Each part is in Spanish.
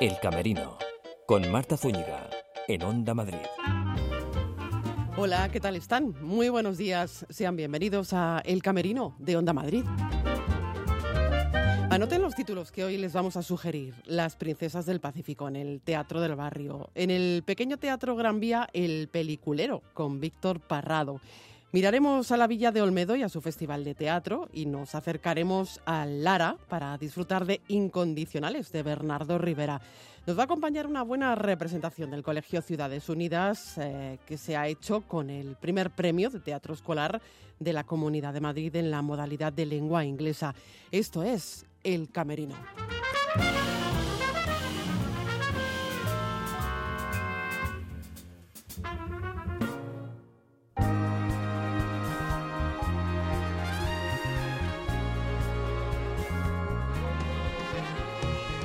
El Camerino, con Marta Zúñiga, en Onda Madrid. Hola, ¿qué tal están? Muy buenos días. Sean bienvenidos a El Camerino de Onda Madrid. Anoten los títulos que hoy les vamos a sugerir. Las Princesas del Pacífico en el Teatro del Barrio. En el pequeño Teatro Gran Vía, El Peliculero, con Víctor Parrado. Miraremos a la Villa de Olmedo y a su festival de teatro y nos acercaremos a Lara para disfrutar de Incondicionales de Bernardo Rivera. Nos va a acompañar una buena representación del Colegio Ciudades Unidas eh, que se ha hecho con el primer premio de teatro escolar de la Comunidad de Madrid en la modalidad de lengua inglesa. Esto es El Camerino.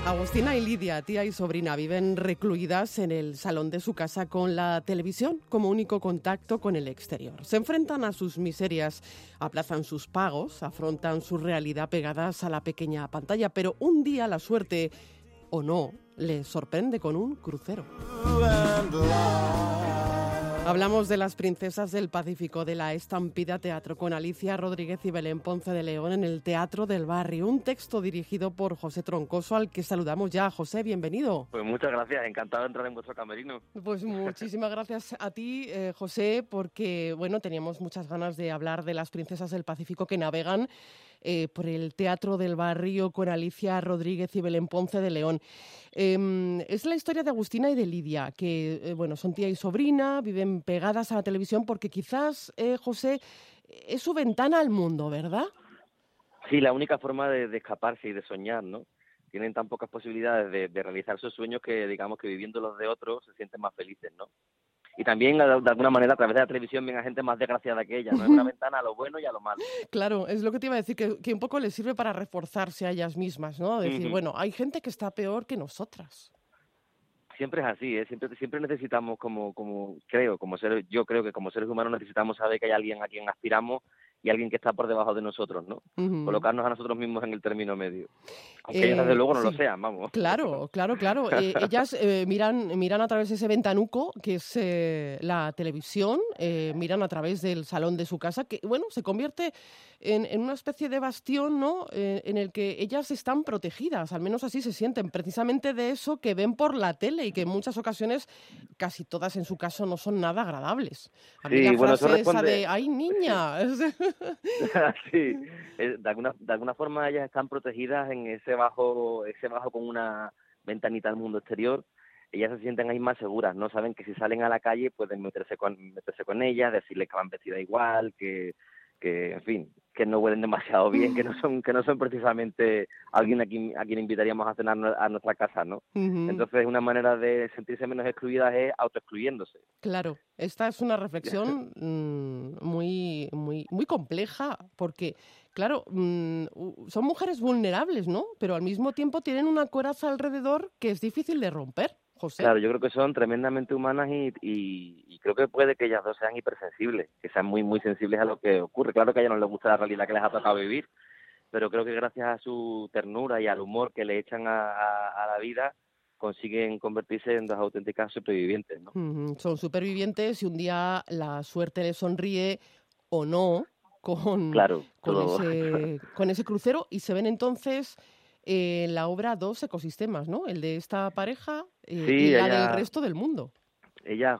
Agustina y Lidia, tía y sobrina, viven recluidas en el salón de su casa con la televisión como único contacto con el exterior. Se enfrentan a sus miserias, aplazan sus pagos, afrontan su realidad pegadas a la pequeña pantalla, pero un día la suerte, o no, les sorprende con un crucero. Hablamos de las princesas del Pacífico, de la Estampida Teatro, con Alicia Rodríguez y Belén Ponce de León en el Teatro del Barrio. Un texto dirigido por José Troncoso, al que saludamos ya. José, bienvenido. Pues muchas gracias, encantado de entrar en vuestro camerino. Pues muchísimas gracias a ti, eh, José, porque bueno, teníamos muchas ganas de hablar de las princesas del Pacífico que navegan eh, por el Teatro del Barrio con Alicia Rodríguez y Belén Ponce de León. Em, es la historia de Agustina y de Lidia, que eh, bueno, son tía y sobrina, viven pegadas a la televisión porque quizás, eh, José, es su ventana al mundo, ¿verdad? Sí, la única forma de, escaparse y de soñar, ¿no? Tienen tan pocas posibilidades de, de realizar sus sueños que digamos que viviendo los de otros se sienten más felices, ¿no? Y también de alguna manera a través de la televisión ven a gente más desgraciada que ella, ¿no? Es una ventana a lo bueno y a lo malo. Claro, es lo que te iba a decir, que, un poco les sirve para reforzarse a ellas mismas, ¿no? Decir, bueno, hay gente que está peor que nosotras. Siempre es así, ¿eh? siempre, siempre necesitamos como, como, creo, como ser, yo creo que como seres humanos necesitamos saber que hay alguien a quien aspiramos y alguien que está por debajo de nosotros, ¿no? Colocarnos a nosotros mismos en el término medio. Aunque ellas desde luego no lo sean, vamos. Claro, claro, claro. Eh, ellas eh, miran, miran a través de ese ventanuco, que es eh, la televisión, miran a través del salón de su casa, que bueno, se convierte en, una especie de bastión, ¿no? en el que ellas están protegidas, al menos así se sienten, precisamente de eso que ven por la tele y que en muchas ocasiones, casi todas en su caso, no son nada agradables. Mí la frase esa de, ¡ay, niña! sí, de alguna, de alguna forma ellas están protegidas en ese bajo, ese bajo con una ventanita al mundo exterior. Ellas se sienten ahí más seguras, no saben que si salen a la calle pueden meterse con, meterse con ellas, decirles que van vestidas igual, que, que en fin, que no huelen demasiado bien, que no son que no son precisamente alguien a quien, a quien invitaríamos a cenar a nuestra casa, ¿no? Entonces, una manera de sentirse menos excluidas es autoexcluyéndose. Claro, esta es una reflexión mm, muy muy muy compleja porque claro, mm, son mujeres vulnerables, ¿no? Pero al mismo tiempo tienen una coraza alrededor que es difícil de romper. Claro, yo creo que son tremendamente humanas y, y, creo que puede que ellas dos sean hipersensibles, que sean muy, muy sensibles a lo que ocurre. Claro que a ellas no les gusta la realidad que les ha tocado vivir, pero creo que gracias a su ternura y al humor que le echan a, la vida, consiguen convertirse en dos auténticas supervivientes. ¿no? Son supervivientes y un día la suerte les sonríe o no con, claro, con, ese, con ese crucero y se ven entonces en la obra dos ecosistemas, ¿no? El de esta pareja eh, y la del resto del mundo. Ellas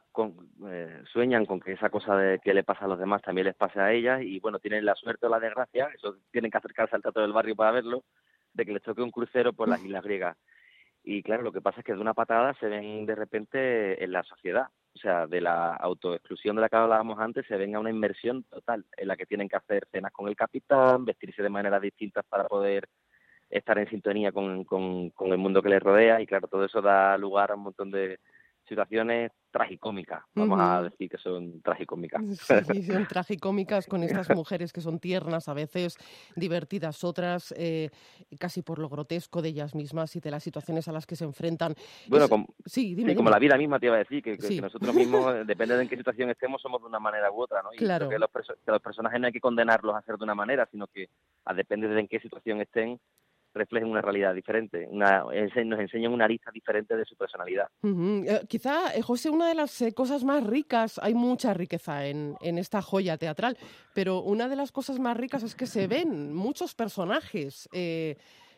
eh, sueñan con que esa cosa de que le pasa a los demás también les pase a ellas y bueno, tienen la suerte o la desgracia, eso tienen que acercarse al trato del barrio para verlo, de que les toque un crucero por las islas griegas. Y claro, lo que pasa es que de una patada se ven de repente en la sociedad. O sea, de la autoexclusión de la que hablábamos antes, se ven a una inmersión total en la que tienen que hacer cenas con el capitán, vestirse de maneras distintas para poder estar en sintonía con, con, con, el mundo que les rodea y claro, todo eso da lugar a un montón de situaciones tragicómicas, vamos a decir que son tragicómicas. Sí, son tragicómicas con estas mujeres que son tiernas, a veces divertidas, otras eh, casi por lo grotesco de ellas mismas y de las situaciones a las que se enfrentan. Bueno, como, sí, como la vida misma te iba a decir, que, nosotros mismos, eh, depende de en qué situación estemos, somos de una manera u otra, ¿no? Y claro. que los, que los personajes no hay que condenarlos a ser de una manera, sino que a depende de en qué situación estén, reflejen una realidad diferente, nos enseñan una arista diferente de su personalidad. Eh, quizá, eh, José, una de las eh, cosas más ricas, hay mucha riqueza en, esta joya teatral, pero una de las cosas más ricas es que se ven muchos personajes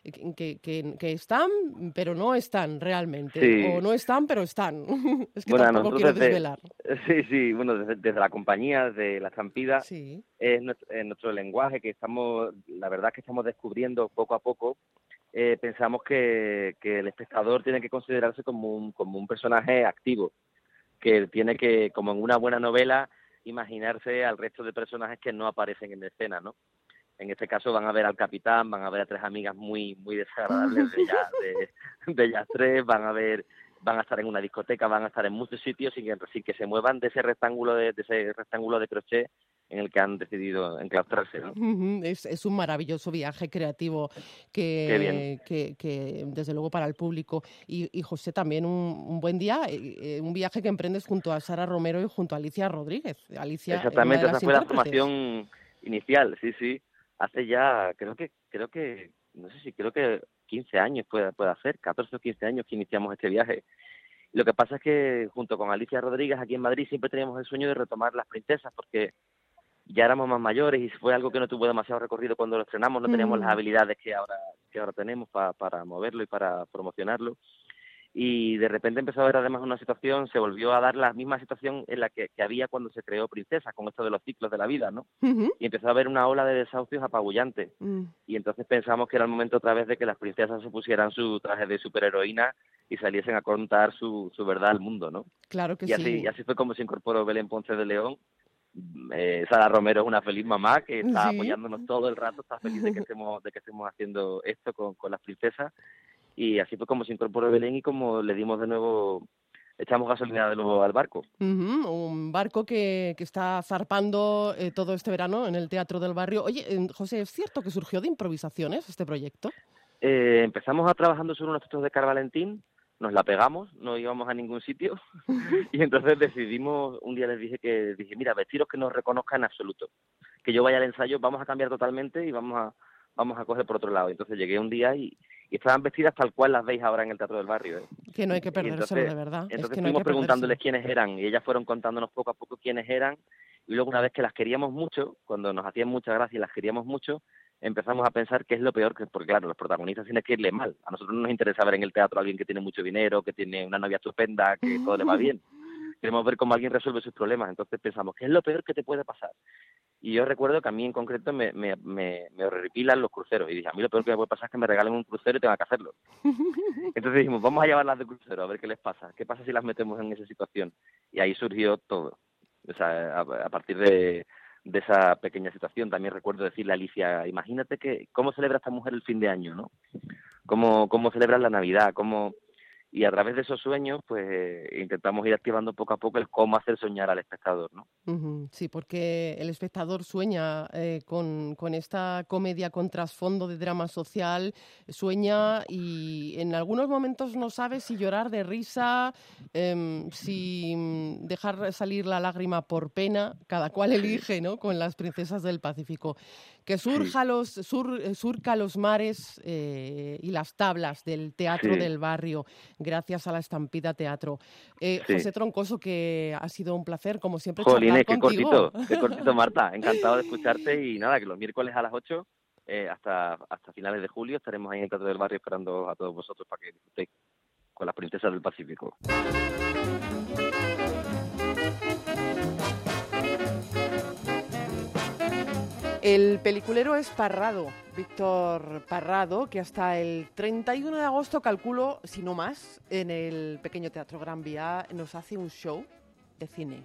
que, que, están, pero no están realmente. O no están, pero están. es que tampoco quiero desvelar. sí, sí, bueno, desde, la compañía, desde la estampida, es, nuestro, lenguaje que estamos, la verdad que estamos descubriendo poco a poco. Eh, pensamos que, que el espectador tiene que considerarse como un, como un personaje activo, que tiene que, como en una buena novela, imaginarse al resto de personajes que no aparecen en escena, ¿no? En este caso van a ver al capitán, van a ver a tres amigas muy muy desagradables de ellas, de, ellas tres, van a ver van a estar en una discoteca, van a estar en muchos sitios sin que, sin que se muevan de ese rectángulo de, ese rectángulo de crochet en el que han decidido enclaustrarse. es, es, un maravilloso viaje creativo que, que, que, desde luego para el público. Y, José, también un, un buen día, eh, eh, un viaje que emprendes junto a Sara Romero y junto a Alicia Rodríguez. Alicia, Exactamente, esa fue la formación inicial, sí, sí hace ya, creo que, creo que, no sé si creo que 15 años puede, puede hacer, 14 o 15 años que iniciamos este viaje. Lo que pasa es que junto con Alicia Rodríguez aquí en Madrid siempre teníamos el sueño de retomar las princesas porque ya éramos más mayores y fue algo que no tuvo demasiado recorrido cuando lo estrenamos, no teníamos las habilidades que ahora que ahora tenemos para moverlo y para promocionarlo y de repente empezó a haber además una situación, se volvió a dar la misma situación en la que, había cuando se creó Princesa, con esto de los ciclos de la vida, ¿no? Y empezó a haber una ola de desahucios apabullante. Mm. Y entonces pensamos que era el momento otra vez de que las princesas se pusieran su traje de superheroína y saliesen a contar su, su verdad al mundo, ¿no? Claro que y así, sí. Y así fue como se incorporó Belén Ponce de León. Eh, Sara Romero es una feliz mamá que está apoyándonos todo el rato, está feliz de que estemos, de que estemos haciendo esto con, con las princesas y así fue como se incorporó Belén y como le dimos de nuevo echamos gasolina de nuevo al barco. un barco que, que está zarpando eh, todo este verano en el Teatro del Barrio. Oye, eh, José, ¿es cierto que surgió de improvisaciones este proyecto? Eh, empezamos a trabajando sobre unos textos de Carvalentín, nos la pegamos, no íbamos a ningún sitio y entonces decidimos, un día les dije que, dije, mira, vestiros que nos reconozcan en absoluto, que yo vaya al ensayo, vamos a cambiar totalmente y vamos a, vamos a coger por otro lado. Entonces llegué un día y, y estaban vestidas tal cual las veis ahora en el Teatro del Barrio. ¿eh? Que no hay que perdérselo de verdad. Entonces es fuimos preguntándoles quiénes eran y ellas fueron contándonos poco a poco quiénes eran y luego una vez que las queríamos mucho, cuando nos hacían mucha gracia y las queríamos mucho, empezamos a pensar qué es lo peor, que porque claro, los protagonistas tienen que irle mal. A nosotros no nos interesa ver en el teatro a alguien que tiene mucho dinero, que tiene una novia estupenda, que todo le va bien. Queremos ver cómo alguien resuelve sus problemas. Entonces pensamos, ¿qué es lo peor que te puede pasar? Y yo recuerdo que a mí en concreto me, me, me, me horripilan los cruceros. Y dije, a mí lo peor que me puede pasar es que me regalen un crucero y tenga que hacerlo. Entonces dijimos, vamos a llevarlas de crucero, a ver qué les pasa. ¿Qué pasa si las metemos en esa situación? Y ahí surgió todo. O sea, a, partir de, de esa pequeña situación también recuerdo decirle a Alicia, imagínate que cómo celebra esta mujer el fin de año, ¿no? Cómo, cómo celebra la Navidad, cómo y a través de esos sueños pues eh, intentamos ir activando poco a poco el cómo hacer soñar al espectador ¿no? sí porque el espectador sueña eh, con, con, esta comedia con trasfondo de drama social sueña y en algunos momentos no sabe si llorar de risa em, si mm, dejar salir la lágrima por pena cada cual elige ¿no? con las princesas del Pacífico. Que surja los, sur, surca los mares eh, y las tablas del teatro del barrio, gracias a la Estampida Teatro. Eh, José Troncoso, que ha sido un placer, como siempre, Jolines, qué cortito, qué cortito, Marta. Encantado de escucharte y nada, que los miércoles a las 8 eh, hasta, hasta finales de julio estaremos ahí en el Teatro del Barrio esperando a todos vosotros para que disfrutéis con las princesas del Pacífico. El peliculero es Parrado, Víctor Parrado, que hasta el 31 de agosto, calculo, si no más, en el pequeño Teatro Gran Vía nos hace un show de cine.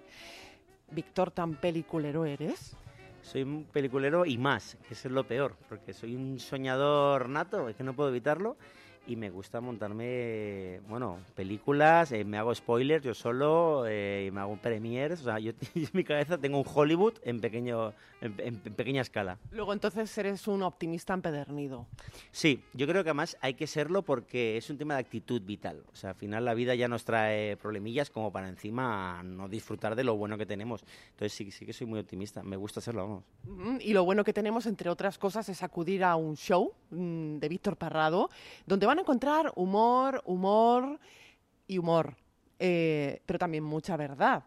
Víctor, ¿tan peliculero eres? Soy un peliculero y más, que es lo peor, porque soy un soñador nato, es que no puedo evitarlo. Y me gusta montarme, bueno, películas, eh, me hago spoilers yo solo, eh, me hago premiers, o sea, yo, en mi cabeza tengo un Hollywood en, pequeño, en, pequeña escala. Luego entonces eres un optimista empedernido. Sí, yo creo que además hay que serlo porque es un tema de actitud vital, o sea, al final la vida ya nos trae problemillas como para encima no disfrutar de lo bueno que tenemos. Entonces sí, sí que soy muy optimista, me gusta serlo, vamos. Y lo bueno que tenemos, entre otras cosas, es acudir a un show mm, de Víctor Parrado, donde van encontrar humor, humor y humor, eh, pero también mucha verdad.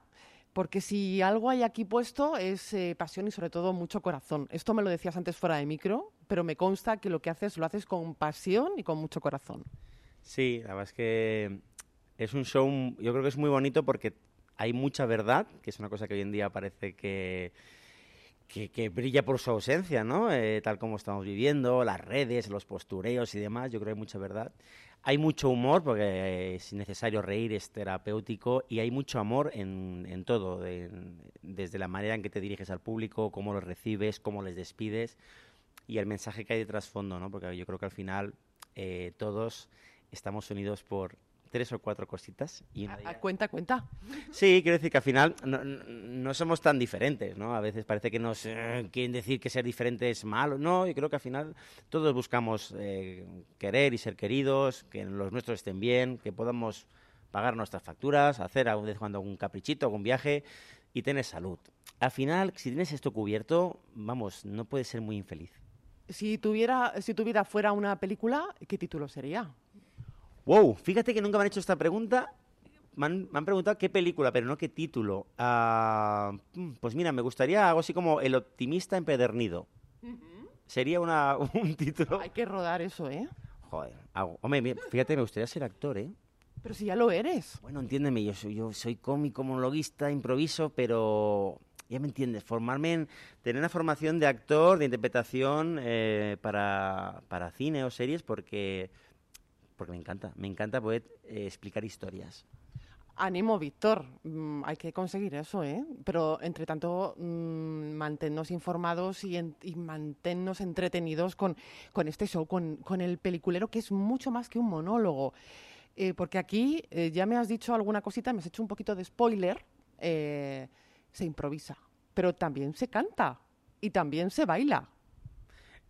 Porque si algo hay aquí puesto es eh, pasión y sobre todo mucho corazón. Esto me lo decías antes fuera de micro, pero me consta que lo que haces lo haces con pasión y con mucho corazón. Sí, la verdad es que es un show, yo creo que es muy bonito porque hay mucha verdad, que es una cosa que hoy en día parece que que, brilla por su ausencia, ¿no? Eh, tal como estamos viviendo, las redes, los postureos y demás, yo creo que hay mucha verdad. Hay mucho humor, porque es necesario reír, es terapéutico, y hay mucho amor en, en todo, desde la manera en que te diriges al público, cómo los recibes, cómo les despides, y el mensaje que hay de trasfondo, ¿no? Porque yo creo que al final eh, todos estamos unidos por tres o cuatro cositas. Y cuenta, cuenta. Sí, quiero decir que al final no, somos tan diferentes, ¿no? A veces parece que nos eh, quieren decir que ser diferente es malo. No, yo creo que al final todos buscamos eh, querer y ser queridos, que los nuestros estén bien, que podamos pagar nuestras facturas, hacer a vez cuando un caprichito, algún viaje y tener salud. Al final, si tienes esto cubierto, vamos, no puedes ser muy infeliz. Si, tuviera, si tu vida fuera una película, ¿qué título sería? Wow, fíjate que nunca me han hecho esta pregunta. Me han, preguntado qué película, pero no qué título. Ah, mm, pues mira, me gustaría algo así como El optimista empedernido. Sería una, un título. Hay que rodar eso, ¿eh? Joder, hombre, fíjate, me gustaría ser actor, ¿eh? Pero si ya lo eres. Bueno, entiéndeme, yo soy, yo soy cómico, monologuista, improviso, pero ya me entiendes, formarme en, tener una formación de actor, de interpretación eh, para, para cine o series, porque porque me encanta, me encanta poder eh, explicar historias. Ánimo, Víctor. Mm, hay que conseguir eso, ¿eh? Pero, entre tanto, mm, manténnos informados y, manténnos entretenidos con, este show, con, el peliculero, que es mucho más que un monólogo. Eh, porque aquí eh, ya me has dicho alguna cosita, me has hecho un poquito de spoiler. se improvisa, pero también se canta y también se baila.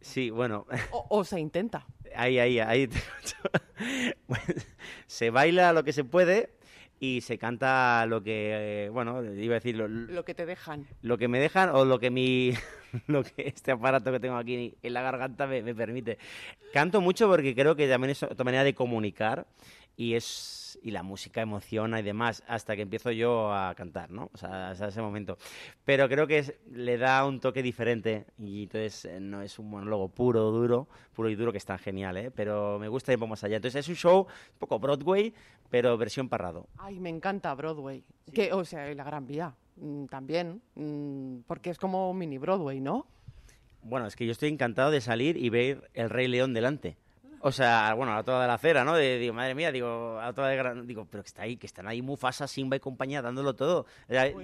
Sí, bueno. O, se intenta. Ahí, ahí, ahí. se baila lo que se puede y se canta lo que, eh, bueno, iba a decir... Lo, que te dejan. Lo que me dejan o lo que mi... lo que este aparato que tengo aquí en la garganta me, me permite. Canto mucho porque creo que también es otra manera de comunicar y es y la música emociona y demás hasta que empiezo yo a cantar, ¿no? O sea, hasta ese momento. Pero creo que le da un toque diferente y entonces eh, no es un monólogo puro, duro, puro y duro que es tan genial, ¿eh? Pero me gusta ir más allá. Entonces es un show un poco Broadway, pero versión parrado. Ay, me encanta Broadway. Que, o sea, la Gran Vía mm, también, mm, porque es como mini Broadway, ¿no? Bueno, es que yo estoy encantado de salir y ver el Rey León delante. O sea, bueno, a toda de la acera, ¿no? De, digo, madre mía, digo, a toda de gran... Digo, pero que está ahí, que están ahí Mufasa, Simba y compañía dándolo todo.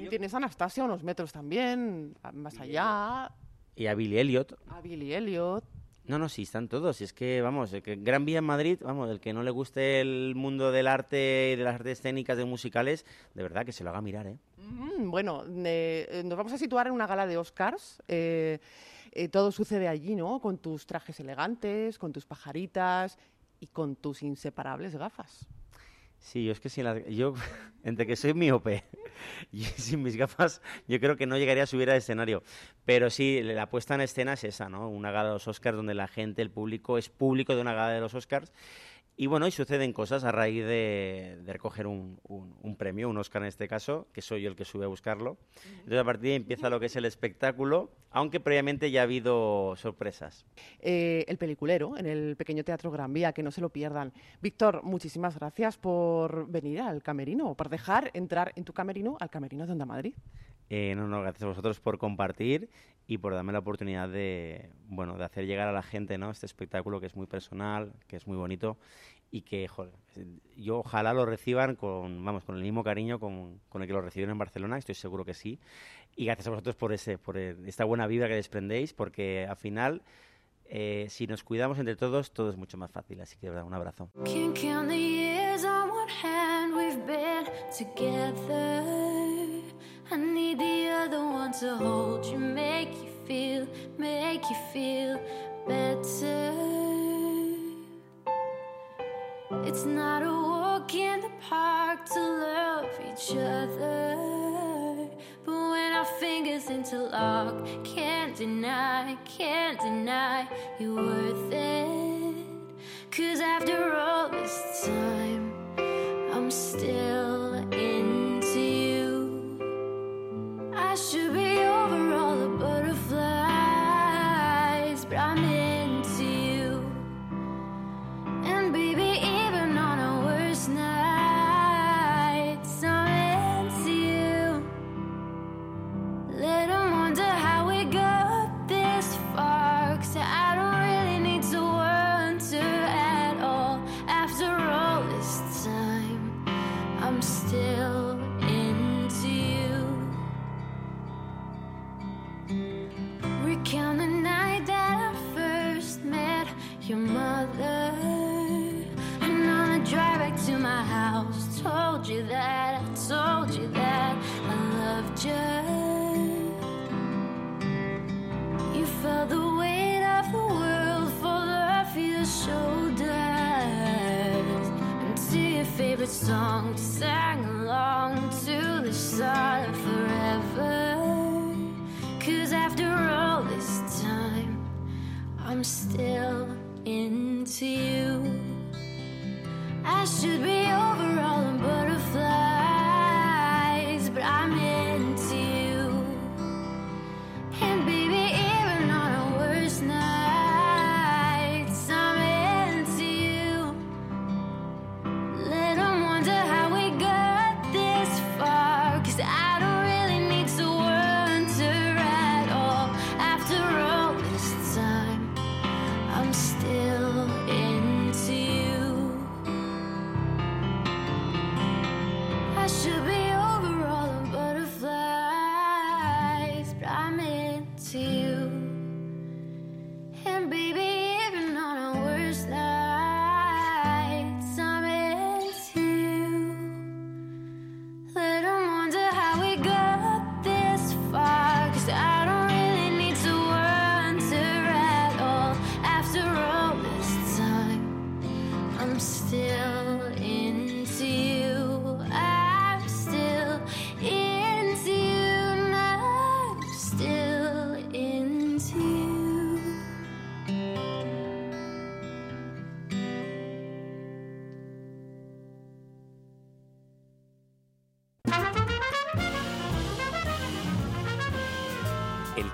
Tienes a Anastasia unos metros también, más allá. Y a Billy Elliot. A Billy Elliot. No, no, sí, están todos. Es que, vamos, que Gran Vía en Madrid, vamos, el que no le guste el mundo del arte y de las artes escénicas, de musicales, de verdad que se lo haga mirar, ¿eh? Mm, bueno, eh, nos vamos a situar en una gala de Oscars. Eh, eh, todo sucede allí, ¿no? Con tus trajes elegantes, con tus pajaritas y con tus inseparables gafas. Sí, yo es que sin yo entre que soy miope y sin mis gafas, yo creo que no llegaría a subir al escenario. Pero sí, la puesta en escena es esa, ¿no? Una gala de los Oscars donde la gente, el público, es público de una gala de los Oscars y bueno, y suceden cosas a raíz de, recoger un, premio, un Oscar en este caso, que soy yo el que sube a buscarlo. Entonces a partir de ahí empieza lo que es el espectáculo, aunque previamente ya ha habido sorpresas. Eh, el peliculero en el pequeño Teatro Gran Vía, que no se lo pierdan. Víctor, muchísimas gracias por venir al camerino, por dejar entrar en tu camerino al camerino de Onda Madrid. Eh, no, no, gracias a vosotros por compartir y por darme la oportunidad de, bueno, de hacer llegar a la gente, ¿no? Este espectáculo que es muy personal, que es muy bonito y que, joder, yo ojalá lo reciban con, vamos, con el mismo cariño con, con el que lo recibieron en Barcelona, estoy seguro que sí. Y gracias a vosotros por ese, por esta buena vida que desprendéis, porque al final eh, si nos cuidamos entre todos, todo es mucho más fácil. Así que, de verdad, un abrazo. We've been together. I need the other one to hold you, make you feel, make you feel better. It's not a walk in the park to love each other. But when our fingers interlock, can't deny, can't deny you're worth it. Cause after all this time, I'm still into you. I should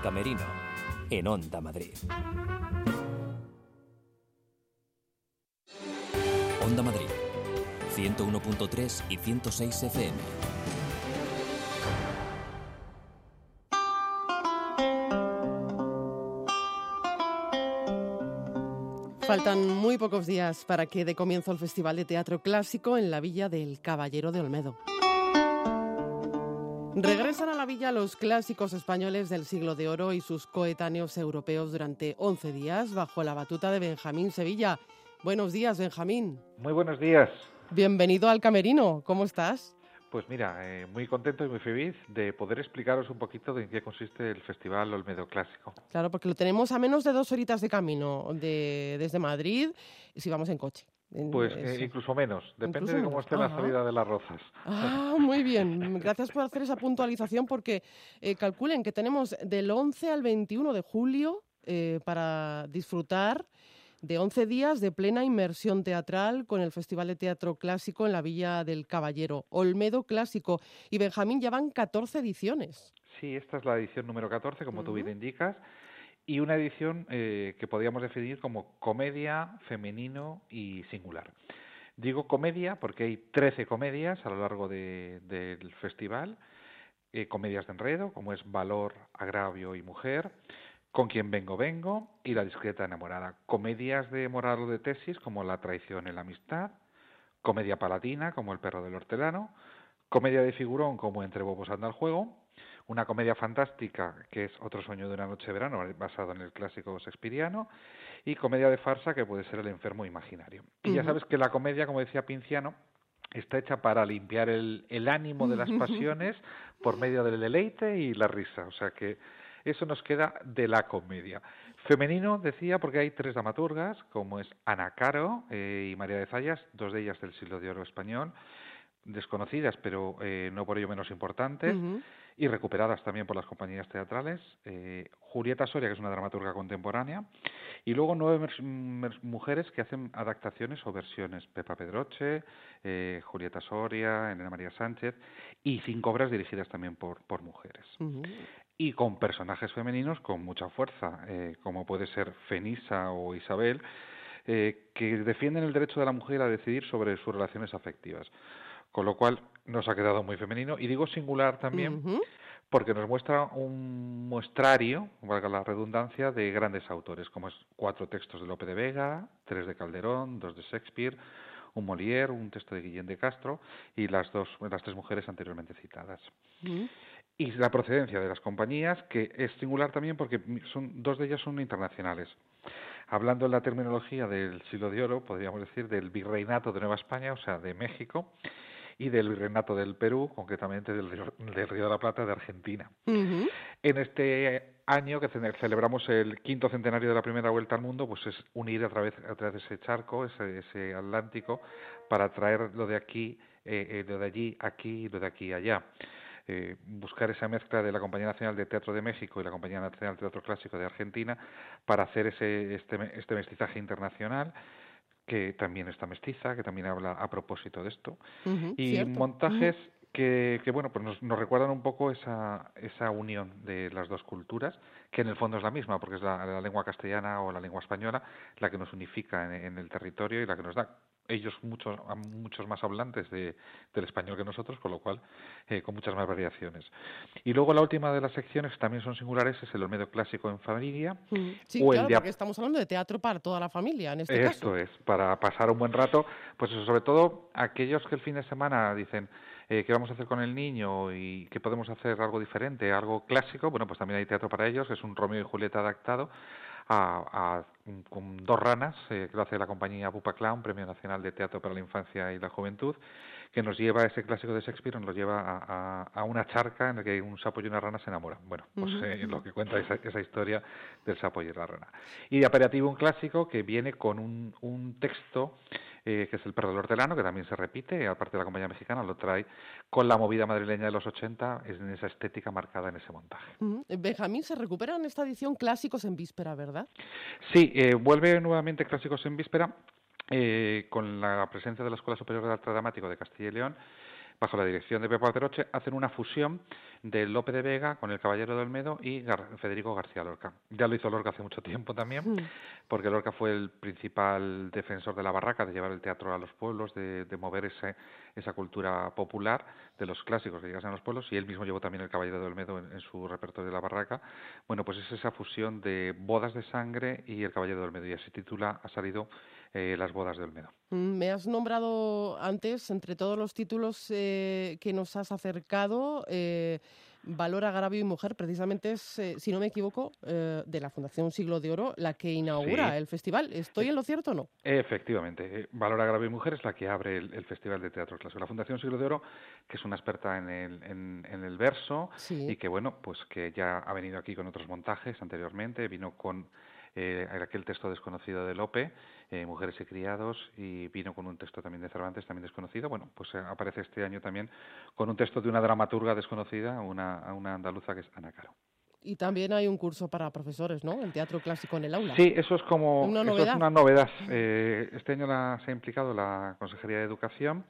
Camerino, en Onda Madrid. Onda Madrid, 101.3 y 106 FM. Faltan muy pocos días para que dé comienzo el Festival de Teatro Clásico en la Villa del Caballero de Olmedo. Regresan a la villa los clásicos españoles del siglo de oro y sus coetáneos europeos durante 11 días bajo la batuta de Benjamín Sevilla. Buenos días, Benjamín. Muy buenos días. Bienvenido al Camerino. ¿Cómo estás? Pues mira, eh, muy contento y muy feliz de poder explicaros un poquito de en qué consiste el Festival Olmedo Clásico. Claro, porque lo tenemos a menos de dos horitas de camino de, desde Madrid si vamos en coche. Pues eh, incluso menos, depende Incluso de cómo menos. esté la salida de las rozas. Ah, muy bien. Gracias por hacer esa puntualización porque eh, calculen que tenemos del 11 al 21 de julio eh, para disfrutar de 11 días de plena inmersión teatral con el Festival de Teatro Clásico en la Villa del Caballero, Olmedo Clásico. Y Benjamín, ya van 14 ediciones. Sí, esta es la edición número 14, como tú bien indicas, y una edición eh, que podríamos definir como comedia, femenino y singular. Digo comedia porque hay 13 comedias a lo largo de- del festival, eh, comedias de enredo, como es Valor, Agravio y Mujer, Con quien vengo, vengo y La discreta enamorada. Comedias de moral o de tesis como La traición en la amistad, comedia palatina como El perro del hortelano, comedia de figurón como Entre bobos anda el juego, una comedia fantástica que es Otro sueño de una noche de verano, basado en el clásico shakespeariano, y comedia de farsa que puede ser El enfermo imaginario. Y ya sabes que la comedia, como decía Pinciano, está hecha para limpiar el, el ánimo de las pasiones por medio del deleite y la risa. O sea que eso nos queda de la comedia. Femenino, decía, porque hay tres dramaturgas, como es Ana Caro eh, y María de Zayas, dos de ellas del siglo de oro español, desconocidas, pero eh, no por ello menos importantes. Y recuperadas también por las compañías teatrales. eh, Julieta Soria, que es una dramaturga contemporánea, y luego nueve mujeres que hacen adaptaciones o versiones. Pepa Pedroche, eh, Julieta Soria, Elena María Sánchez, y cinco obras dirigidas también por, por mujeres y con personajes femeninos con mucha fuerza, eh, como puede ser Fenisa o Isabel, eh, que defienden el derecho de la mujer a decidir sobre sus relaciones afectivas. Con lo cual nos ha quedado muy femenino. Y digo singular también porque nos muestra un muestrario, valga la redundancia, de grandes autores, como es cuatro textos de Lope de Vega, tres de Calderón, dos de Shakespeare, un Molière, un texto de Guillén de Castro y las dos, las tres mujeres anteriormente citadas. Y la procedencia de las compañías, que es singular también porque son, dos de ellas son internacionales. Hablando en la terminología del siglo de oro, podríamos decir del virreinato de Nueva España, o sea, de México, y del virreinato del Perú, concretamente del, Río- del Río de la Plata de Argentina. En este año que cele- celebramos el quinto centenario de la primera vuelta al mundo, pues es unir a través, a través de ese charco, ese, ese Atlántico, para traer lo de aquí, eh, eh, lo de allí, aquí y lo de aquí allá. Eh, buscar esa mezcla de la Compañía Nacional de Teatro de México y la Compañía Nacional de Teatro Clásico de Argentina para hacer ese, este, este mestizaje internacional que también está mestiza, que también habla a propósito de esto y Cierto. montajes que, que bueno pues nos, nos recuerdan un poco esa, esa unión de las dos culturas que en el fondo es la misma porque es la, la lengua castellana o la lengua española la que nos unifica en, en el territorio y la que nos da ellos muchos muchos más hablantes de, del español que nosotros con lo cual eh, con muchas más variaciones. Y luego la última de las secciones que también son singulares es el Olmedo clásico en familia Ujú. Sí, o el claro, de ap- porque estamos hablando de teatro para toda la familia, en este caso. Esto es, para pasar un buen rato, pues eso, sobre todo aquellos que el fin de semana dicen eh, qué vamos a hacer con el niño y qué podemos hacer algo diferente, algo clásico, bueno, pues también hay teatro para ellos, es un Romeo y Julieta adaptado a, a- con dos ranas, eh, que lo hace la compañía Pupa Clown, Premio Nacional de Teatro para la Infancia y la Juventud, que nos lleva ese clásico de Shakespeare, nos lleva a, a- a una charca en la que un sapo y una rana se enamoran. Bueno, pues eh, lo que cuenta esa, esa historia del sapo y la rana. Y de apelativo un clásico que viene con un, un texto eh, que es El perro del hortelano, que también se repite, aparte de la compañía mexicana, lo trae con la movida madrileña de los 80, es en esa estética marcada en ese montaje. Ujú. Benjamín, se recupera en esta edición clásicos en víspera, ¿verdad? Sí, eh, vuelve nuevamente Clásicos en Víspera eh, con la presencia de la Escuela Superior de Arte Dramático de Castilla y León, bajo la dirección de Pepa Peroche, hacen una fusión de Lope de Vega con El Caballero de Olmedo y Gar- Federico García Lorca. Ya lo hizo Lorca hace mucho tiempo también, Mm. porque Lorca fue el principal defensor de la barraca, de llevar el teatro a los pueblos, de, de mover ese, esa cultura popular de los clásicos que llegasen a los pueblos, y él mismo llevó también el Caballero de Olmedo en, en su repertorio de la barraca. Bueno, pues es esa fusión de bodas de sangre y el Caballero de Olmedo, y así titula, ha salido eh, Las bodas de Olmedo. Mm, Me has nombrado antes, entre todos los títulos eh, que nos has acercado, eh, Valor Agravio y Mujer, precisamente es, eh, si no me equivoco, de la Fundación Siglo de Oro, la que inaugura Sí. el festival. ¿Estoy en lo cierto o no? Efectivamente, Valor Agravio y Mujer es la que abre el, el Festival de Teatro Clásico. La Fundación Siglo de Oro, que es una experta en el, en, en el verso Sí. y que, bueno, pues que ya ha venido aquí con otros montajes anteriormente, vino con eh, aquel texto desconocido de Lope, eh, Mujeres y Criados, y vino con un texto también de Cervantes, también desconocido. Bueno, pues eh, aparece este año también con un texto de una dramaturga desconocida, una, una andaluza que es Ana Caro. Y también hay un curso para profesores, ¿no? En teatro clásico en el aula. Sí, eso es como Una eso es novedad. una novedad. Eh, este año la- se ha implicado la Consejería de Educación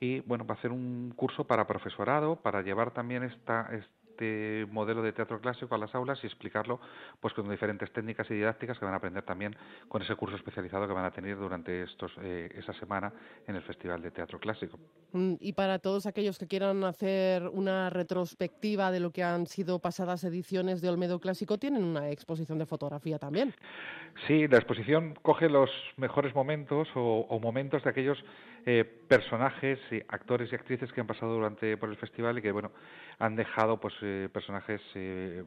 y bueno va a hacer un curso para profesorado para llevar también esta este modelo de teatro clásico a las aulas y explicarlo pues con diferentes técnicas y didácticas que van a aprender también con ese curso especializado que van a tener durante estos eh, esa semana en el Festival de Teatro Clásico. Mm, Y para todos aquellos que quieran hacer una retrospectiva de lo que han sido pasadas ediciones de Olmedo Clásico, tienen una exposición de fotografía también. Sí, la exposición coge los mejores momentos o, o momentos de aquellos eh, personajes, actores y actrices que han pasado durante por el festival y que bueno han dejado pues eh, personajes eh,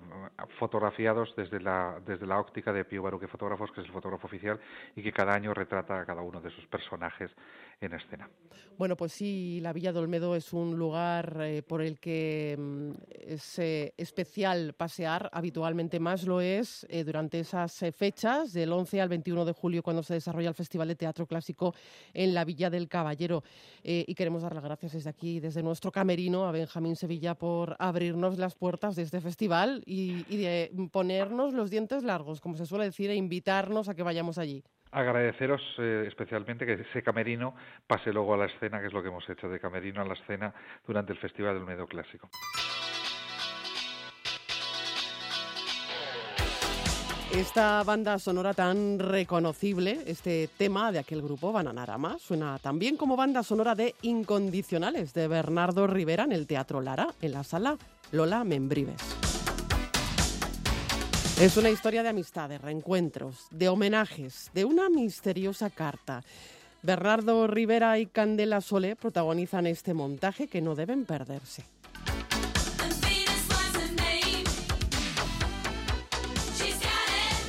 fotografiados desde la, desde la óptica de Pío Baruque Fotógrafos, que es el fotógrafo oficial, y que cada año retrata a cada uno de sus personajes en escena. Bueno, pues sí, la Villa de Olmedo es un lugar eh, por el que mm, es especial pasear, habitualmente más lo es durante esas fechas, del 11 al 21 de julio, cuando se desarrolla el Festival de Teatro Clásico en la Villa del Caballero. Eh, y queremos dar las gracias desde aquí, desde nuestro camerino, a Benjamín Sevilla por abrirnos las puertas de este festival y, de ponernos los dientes largos, como se suele decir, e invitarnos a que vayamos allí. Agradeceros eh, especialmente que ese camerino pase luego a la escena, que es lo que hemos hecho, de camerino a la escena durante el Festival del Medio Clásico. Esta banda sonora tan reconocible, este tema de aquel grupo Bananarama, suena también como banda sonora de Incondicionales de Bernardo Rivera en el Teatro Lara, en la sala Lola Membrives. Es una historia de amistad, de reencuentros, de homenajes, de una misteriosa carta. Bernardo Rivera y Candela Sole protagonizan este montaje que no deben perderse.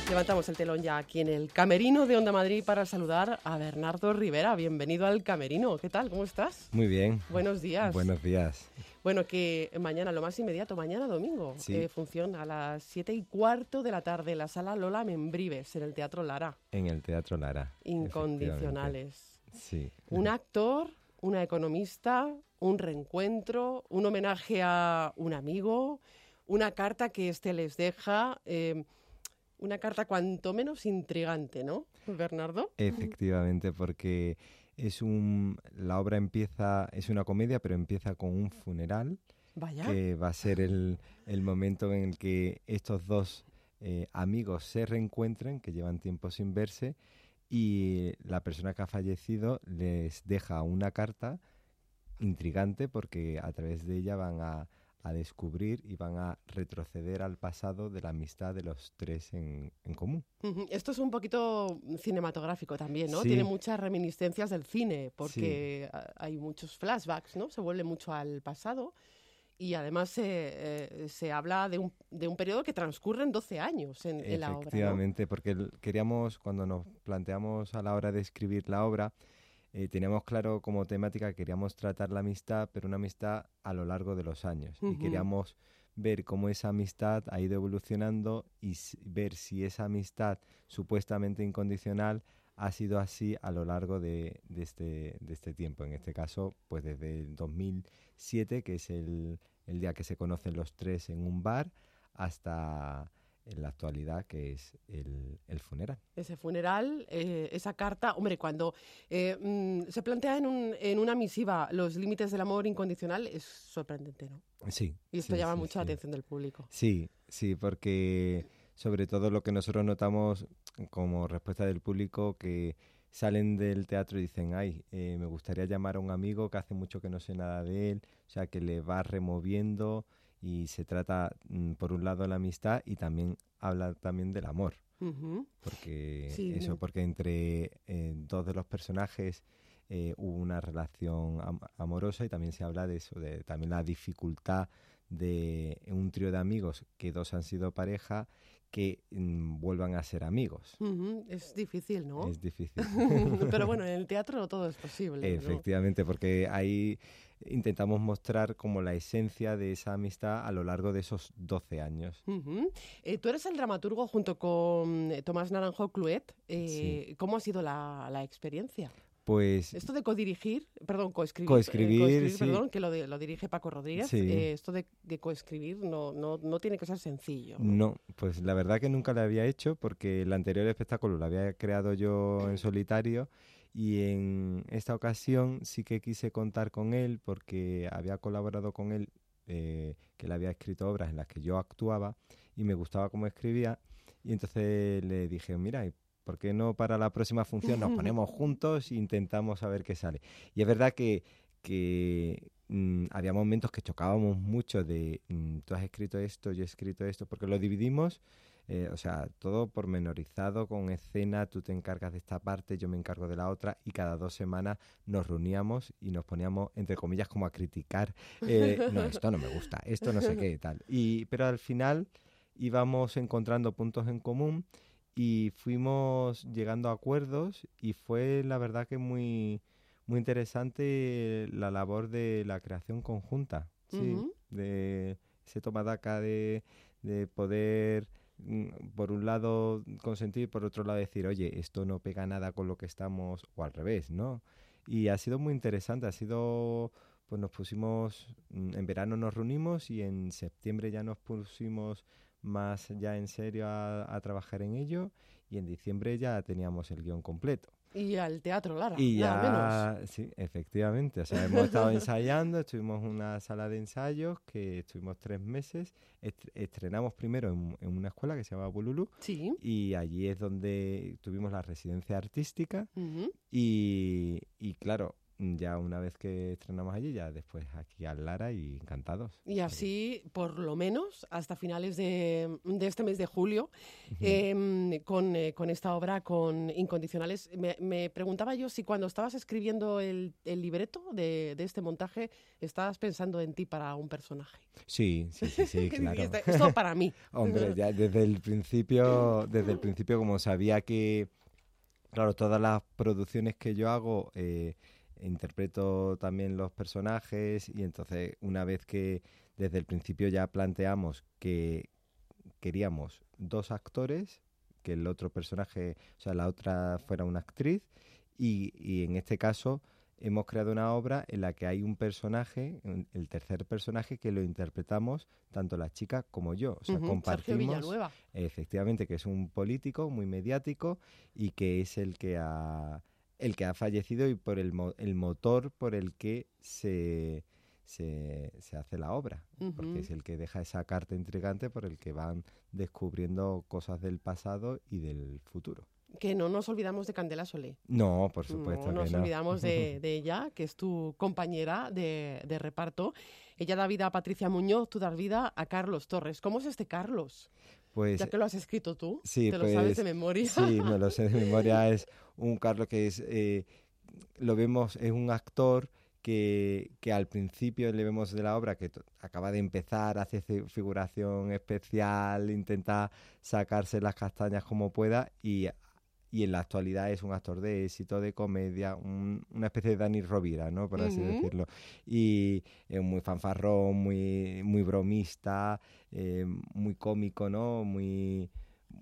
Levantamos el telón ya aquí en el camerino de Onda Madrid para saludar a Bernardo Rivera. Bienvenido al camerino. ¿Qué tal? ¿Cómo estás? Muy bien. Buenos días. Buenos días. Bueno, que mañana, lo más inmediato, mañana domingo, Sí. eh, función a las siete y cuarto de la tarde en la sala Lola Membrives, en el Teatro Lara. En el Teatro Lara. Incondicionales. Sí. Un actor, una economista, un reencuentro, un homenaje a un amigo, una carta que este les deja, eh, una carta cuanto menos intrigante, ¿no, Bernardo? Efectivamente, porque es un la obra empieza es una comedia, pero empieza con un funeral Vaya. que va a ser el, el momento en el que estos dos eh, amigos se reencuentren, que llevan tiempo sin verse, y la persona que ha fallecido les deja una carta intrigante porque a través de ella van a, a descubrir y van a retroceder al pasado de la amistad de los tres en, en común. Esto es un poquito cinematográfico también, ¿no? Sí. Tiene muchas reminiscencias del cine, porque a- hay muchos flashbacks, ¿no? Se vuelve mucho al pasado y además se, eh, se habla de un, de un periodo que transcurre en 12 años en, en la obra. ¿no? Efectivamente, porque el- queríamos, cuando nos planteamos a la hora de escribir la obra, eh, teníamos claro como temática que queríamos tratar la amistad, pero una amistad a lo largo de los años. Y queríamos ver cómo esa amistad ha ido evolucionando y ver si esa amistad supuestamente incondicional ha sido así a lo largo de, de este, de este tiempo. En este caso, pues desde el 2007, que es el, el día que se conocen los tres en un bar, hasta en la actualidad, que es el, el funeral. Ese funeral, eh, esa carta, hombre, cuando eh, mm, se plantea en, un, en una misiva los límites del amor incondicional, es sorprendente, ¿no? Sí. Y esto sí, llama sí, mucho la atención del público. Sí, sí, porque sobre todo lo que nosotros notamos como respuesta del público que salen del teatro y dicen, ay, eh, me gustaría llamar a un amigo que hace mucho que no sé nada de él, o sea, que le va removiendo y se trata, mm, por un lado, la amistad y también habla también del amor, porque Sí, eso, porque entre eh, dos de los personajes eh, hubo una relación am- amorosa y también se habla de eso, de también la dificultad de un trío de amigos que dos han sido pareja que mm, vuelvan a ser amigos. Es difícil, ¿no? Es difícil. Pero bueno, en el teatro todo es posible. ¿no? Efectivamente, porque ahí intentamos mostrar como la esencia de esa amistad a lo largo de esos 12 años. Eh, tú eres el dramaturgo junto con eh, Tomás Naranjo Cluet. Eh, ¿Cómo ha sido la, la experiencia? Pues Esto de codirigir, perdón, coescribir, Coescribir, eh, coescribir, sí. perdón, que lo, de- lo dirige Paco Rodríguez. Sí. eh, esto de, de coescribir no, no, no tiene que ser sencillo. ¿no? No, pues la verdad que nunca lo había hecho porque el anterior espectáculo lo había creado yo en solitario y en esta ocasión sí que quise contar con él porque había colaborado con él, eh, que le había escrito obras en las que yo actuaba y me gustaba cómo escribía y entonces le dije, mira, ¿y ¿por qué no para la próxima función nos ponemos juntos e intentamos a ver qué sale? Y es verdad que, que mm, había momentos que chocábamos mucho de mm, tú has escrito esto, yo he escrito esto, porque lo dividimos eh, o sea, todo pormenorizado con escena, tú te encargas de esta parte, yo me encargo de la otra y cada dos semanas nos reuníamos y nos poníamos, entre comillas, como a criticar, eh, no, esto no me gusta, esto no sé qué y tal. Y, pero al final íbamos encontrando puntos en común y fuimos llegando a acuerdos y fue la verdad que muy muy interesante la labor de la creación conjunta, sí, Ujú. de ese tomadaca de, de poder mm, por un lado consentir, por otro lado decir, oye, esto no pega nada con lo que estamos, o al revés, ¿no? Y ha sido muy interesante, ha sido, pues nos pusimos, mm, en verano nos reunimos y en septiembre ya nos pusimos más ya en serio a, a trabajar en ello y en diciembre ya teníamos el guion completo. Y al teatro Lara, Y nada menos. ya, sí, efectivamente. O sea, hemos estado ensayando, estuvimos en una sala de ensayos que estuvimos tres meses. Est- estrenamos primero en, en una escuela que se llama Bululu Sí. y allí es donde tuvimos la residencia artística y, y claro, ya una vez que estrenamos allí, ya después aquí al Lara y encantados. Y así, por lo menos, hasta finales de, de este mes de julio, em, con, eh, con esta obra, con Incondicionales, me, me preguntaba yo si cuando estabas escribiendo el, el libreto de, de este montaje, estabas pensando en ti para un personaje. Sí, sí, sí, sí, claro. Esto para mí. Hombre, ya desde el principio, desde el principio, como sabía que, claro, todas las producciones que yo hago, eh, interpreto también los personajes y entonces una vez que desde el principio ya planteamos que queríamos dos actores, que el otro personaje, o sea, la otra fuera una actriz y, y en este caso hemos creado una obra en la que hay un personaje, un- el tercer personaje, que lo interpretamos tanto la chica como yo. O sea, compartimos. Efectivamente, que es un político muy mediático y que es el que ha, el que ha fallecido y por el, mo- el motor por el que se, se, se hace la obra. Porque es el que deja esa carta intrigante por el que van descubriendo cosas del pasado y del futuro. Que no nos olvidamos de Candela Solé. No, por supuesto no que nos no. olvidamos de, de ella, que es tu compañera de, de reparto. Ella da vida a Patricia Muñoz, tú das vida a Carlos Torres. ¿Cómo es este Carlos? Pues Ya que lo has escrito tú, sí, te lo sabes pues, de memoria. Sí, me lo sé de memoria. Es un Carlos que es, eh, lo vemos, es un actor que, que al principio le vemos de la obra que acaba de empezar, hace ci- figuración especial, intenta sacarse las castañas como pueda y, y en la actualidad es un actor de éxito, de comedia, un- una especie de Dani Rovira, ¿no? Por así decirlo. Y es muy fanfarrón, muy, muy bromista, eh, muy cómico, ¿no? Muy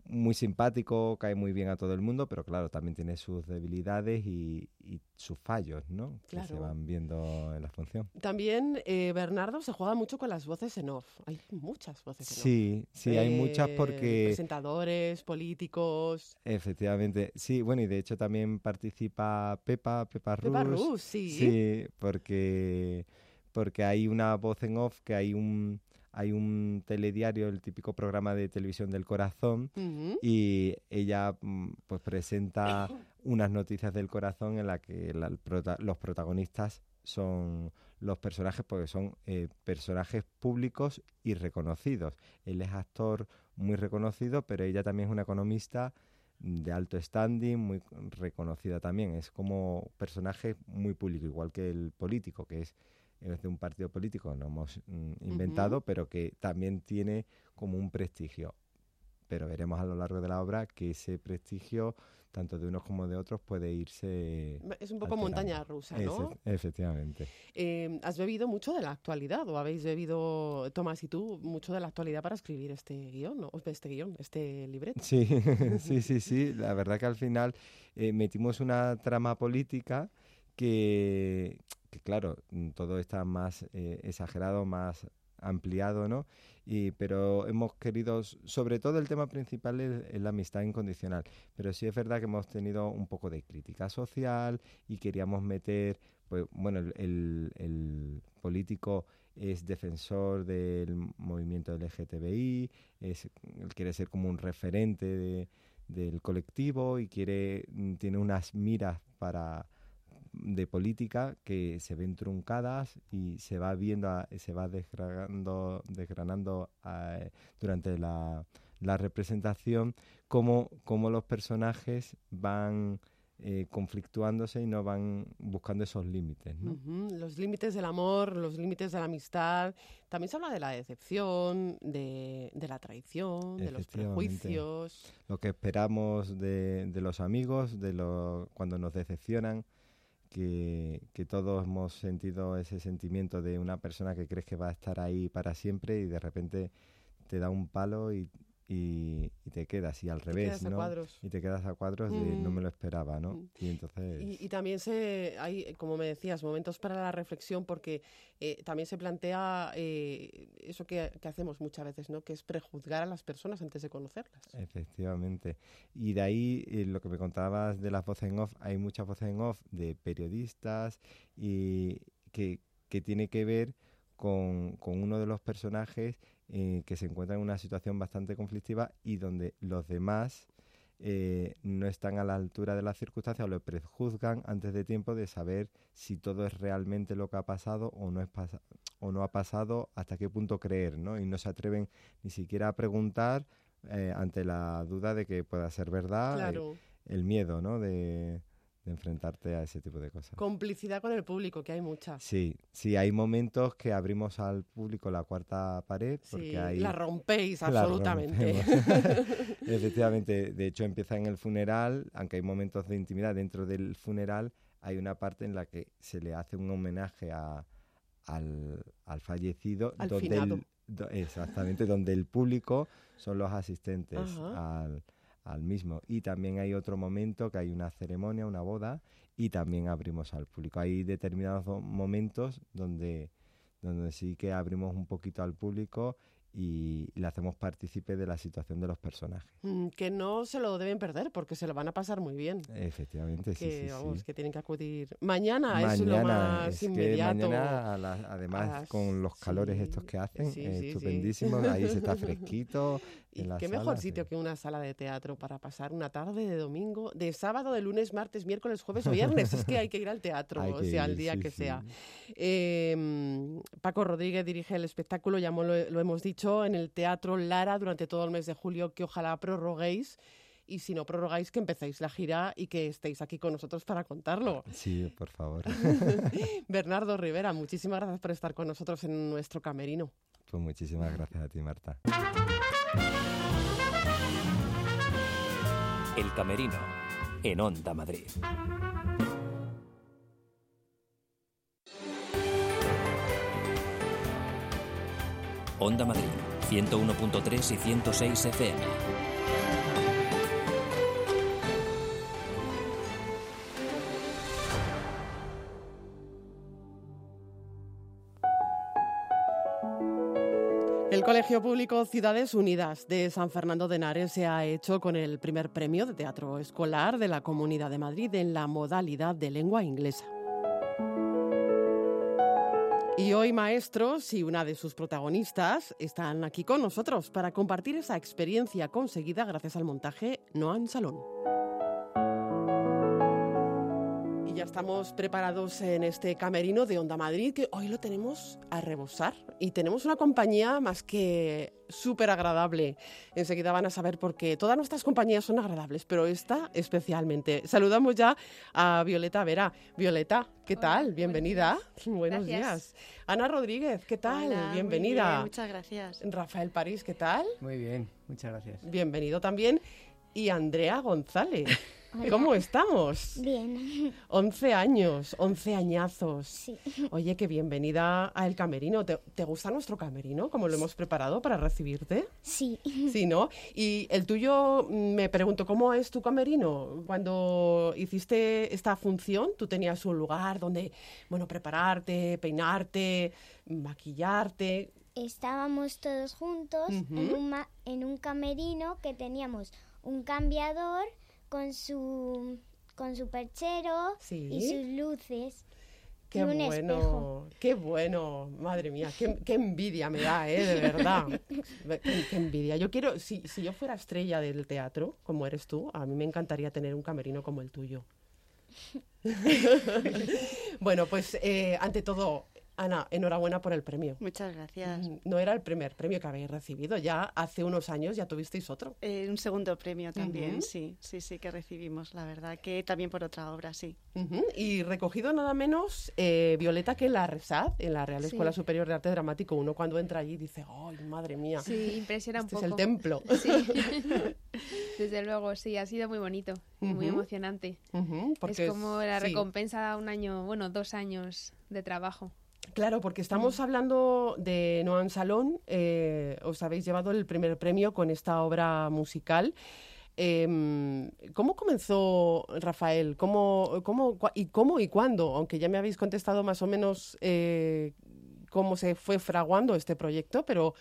muy simpático, cae muy bien a todo el mundo, pero claro, también tiene sus debilidades y, y sus fallos, ¿no? Que se van viendo en la función. También eh, Bernardo se juega mucho con las voces en off. Hay muchas voces en off. Sí, sí, hay muchas Eh, porque Presentadores, políticos. efectivamente, sí, bueno, y de hecho también participa Pepa, Pepa Rus. Pepa Rus, sí. Sí, porque, porque hay una voz en off, que hay un, hay un telediario, el típico programa de televisión del corazón, y ella mm, pues presenta unas noticias del corazón en la que la- prota- los protagonistas son los personajes porque son eh, personajes públicos y reconocidos. Él es actor muy reconocido, pero ella también es una economista de alto standing, muy reconocida también. Es como personaje muy público, igual que el político, que es, es de un partido político, no hemos mm, inventado, pero que también tiene como un prestigio pero veremos a lo largo de la obra que ese prestigio, tanto de unos como de otros, puede irse. Es un poco alterando. montaña rusa, ¿no? Efe- efectivamente. Eh, ¿Has bebido mucho de la actualidad o habéis bebido, Tomás y tú, mucho de la actualidad para escribir este guion, ¿no? este guion, este libreto? Sí, sí, sí, sí. La verdad que al final eh, metimos una trama política que, claro, mm, todo está más eh, exagerado, más ampliado, ¿no? Y, pero hemos querido, sobre todo el tema principal es, la amistad incondicional, pero sí es verdad que hemos tenido un poco de crítica social y queríamos meter, pues bueno, el, el- político es defensor del movimiento LGTBI, es, él quiere ser como un referente de- del colectivo y quiere, mm, tiene unas miras para de política que se ven truncadas y se va viendo, a- se va desgranando, desgranando durante la, la representación, cómo, cómo los personajes van eh, conflictuándose y no van buscando esos límites. Los límites del amor, los límites de la amistad. También se habla de la decepción, de, de la traición, de los prejuicios. Lo que esperamos de, de los amigos, de lo, cuando nos decepcionan, que, que todos hemos sentido ese sentimiento de una persona que crees que va a estar ahí para siempre y de repente te da un palo y, y, y te quedas y al revés, ¿no? cuadros. Y te quedas a cuadros de no me lo esperaba, ¿no? Y entonces... Y, y también se hay, como me decías, momentos para la reflexión, porque eh, también se plantea eh, eso que, que hacemos muchas veces, ¿no? Que es prejuzgar a las personas antes de conocerlas. Efectivamente. Y de ahí eh, lo que me contabas de las voces en off, hay muchas voces en off de periodistas y que, que tiene que ver con, con uno de los personajes eh, que se encuentra en una situación bastante conflictiva y donde los demás eh, no están a la altura de las circunstancias o lo prejuzgan antes de tiempo de saber si todo es realmente lo que ha pasado o no es o no ha pasado, hasta qué punto creer, ¿no? Y no se atreven ni siquiera a preguntar eh, ante la duda de que pueda ser verdad, eh, Claro. el miedo, ¿no? De, de enfrentarte a ese tipo de cosas. Complicidad con el público, que hay mucha. Sí, sí, hay momentos que abrimos al público la cuarta pared porque Sí, hay la rompéis la absolutamente. Efectivamente, de hecho empieza en el funeral, aunque hay momentos de intimidad dentro del funeral, hay una parte en la que se le hace un homenaje a, al, al fallecido, Al donde finado. el, do- exactamente, donde el público son los asistentes Ajá. al, al mismo. Y también hay otro momento que hay una ceremonia, una boda, y también abrimos al público. Hay determinados do- momentos donde, donde sí que abrimos un poquito al público y le hacemos partícipe de la situación de los personajes. Mm, que no se lo deben perder porque se lo van a pasar muy bien. Efectivamente, sí, que, sí, vamos, sí. que tienen que acudir. Mañana, es lo más es que inmediato. mañana, a la- además, las- con los calores sí, estos que hacen, sí, eh, estupendísimos, ahí se está fresquito. Y en la qué mejor sitio que una sala de teatro para pasar una tarde de domingo, de sábado, de lunes, martes, miércoles, jueves o viernes. es que hay que ir al teatro, Hay o sea, ir, día que sea. Eh, mm, Paco Rodríguez dirige el espectáculo, ya lo hemos dicho, en el Teatro Lara durante todo el mes de julio, que ojalá prorroguéis. Y si no prorrogáis, que empecéis la gira y que estéis aquí con nosotros para contarlo. Sí, por favor. Bernardo Rivera, muchísimas gracias por estar con nosotros en nuestro camerino. pues muchísimas gracias a ti, Marta. El Camerino, en Onda Madrid. Onda Madrid, 101.3 y 106 FM. El Colegio Público Ciudades Unidas de San Fernando de Henares se ha hecho con el primer premio de teatro escolar de la Comunidad de Madrid en la modalidad de lengua inglesa. Y hoy maestros y una de sus protagonistas están aquí con nosotros para compartir esa experiencia conseguida gracias al montaje Noan Salón. Ya estamos preparados en este camerino de Onda Madrid, que hoy lo tenemos a rebosar. Y tenemos una compañía más que súper agradable. Enseguida van a saber por qué. Todas nuestras compañías son agradables, pero esta especialmente. Saludamos ya a Violeta Vera. Violeta, ¿qué Hola, tal? buenos Bienvenida. Buenos días. Ana Rodríguez, ¿qué tal? Hola, muy Bienvenida. bien, muchas gracias. Rafael París, ¿qué tal? Muy bien, muchas gracias. Bienvenido también. Y Andrea González. ¿Cómo estamos? Bien, 11 años, 11 añazos. sí. Oye, qué bienvenida a El Camerino. ¿Te, te gusta nuestro camerino? ¿Cómo lo hemos preparado para recibirte? Sí, Sí, ¿no? Y el tuyo, mm, me pregunto, ¿cómo es tu camerino? Cuando hiciste esta función, tú tenías un lugar donde, bueno, prepararte, peinarte, maquillarte. estábamos todos juntos en, Ujú. un ma- en un camerino que teníamos un cambiador con su, con su perchero Sí. y sus luces. Qué y un bueno, espejo. qué bueno, madre mía, qué, qué envidia me da, ¿eh? De verdad. Ve- Qué, qué envidia. Yo quiero, si, si yo fuera estrella del teatro, como eres tú, a mí me encantaría tener un camerino como el tuyo. bueno, pues eh, ante todo, Ana, enhorabuena por el premio. Muchas gracias. Mm, No era el primer premio que habéis recibido, ya hace unos años ya tuvisteis otro. Eh, un segundo premio también, sí, sí, sí que recibimos, la verdad, que también por otra obra, sí. Y recogido nada menos, eh, Violeta, que en la RESAD, en la Real Sí. Escuela Superior de Arte Dramático, uno cuando entra allí dice, ¡ay, madre mía! Sí, impresiona un Este es poco. el templo. Sí. Desde luego, sí, ha sido muy bonito, y muy emocionante. Porque es como la sí. recompensa a un año, bueno, dos años de trabajo. Claro, porque estamos hablando de Noam Salón. eh, os habéis llevado el primer premio con esta obra musical. Em, ¿Cómo comenzó Rafael? ¿Cómo, ¿Y cómo y cuándo? Aunque ya me habéis contestado más o menos eh, cómo se fue fraguando este proyecto, pero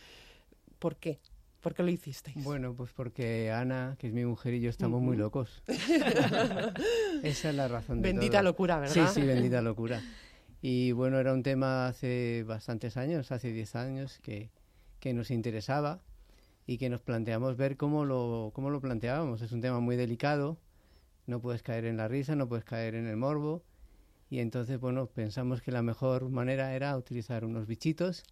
¿por qué? ¿Por qué lo hicisteis? Bueno, pues porque Ana, que es mi mujer, y yo estamos muy locos. Esa es la razón de Bendita todo. locura, ¿verdad? Sí, sí, bendita locura. Y bueno, era un tema hace bastantes años, hace 10 años, que, que nos interesaba y que nos planteamos ver cómo lo, cómo lo planteábamos. Es un tema muy delicado, no puedes caer en la risa, no puedes caer en el morbo. Y entonces, bueno, pensamos que la mejor manera era utilizar unos bichitos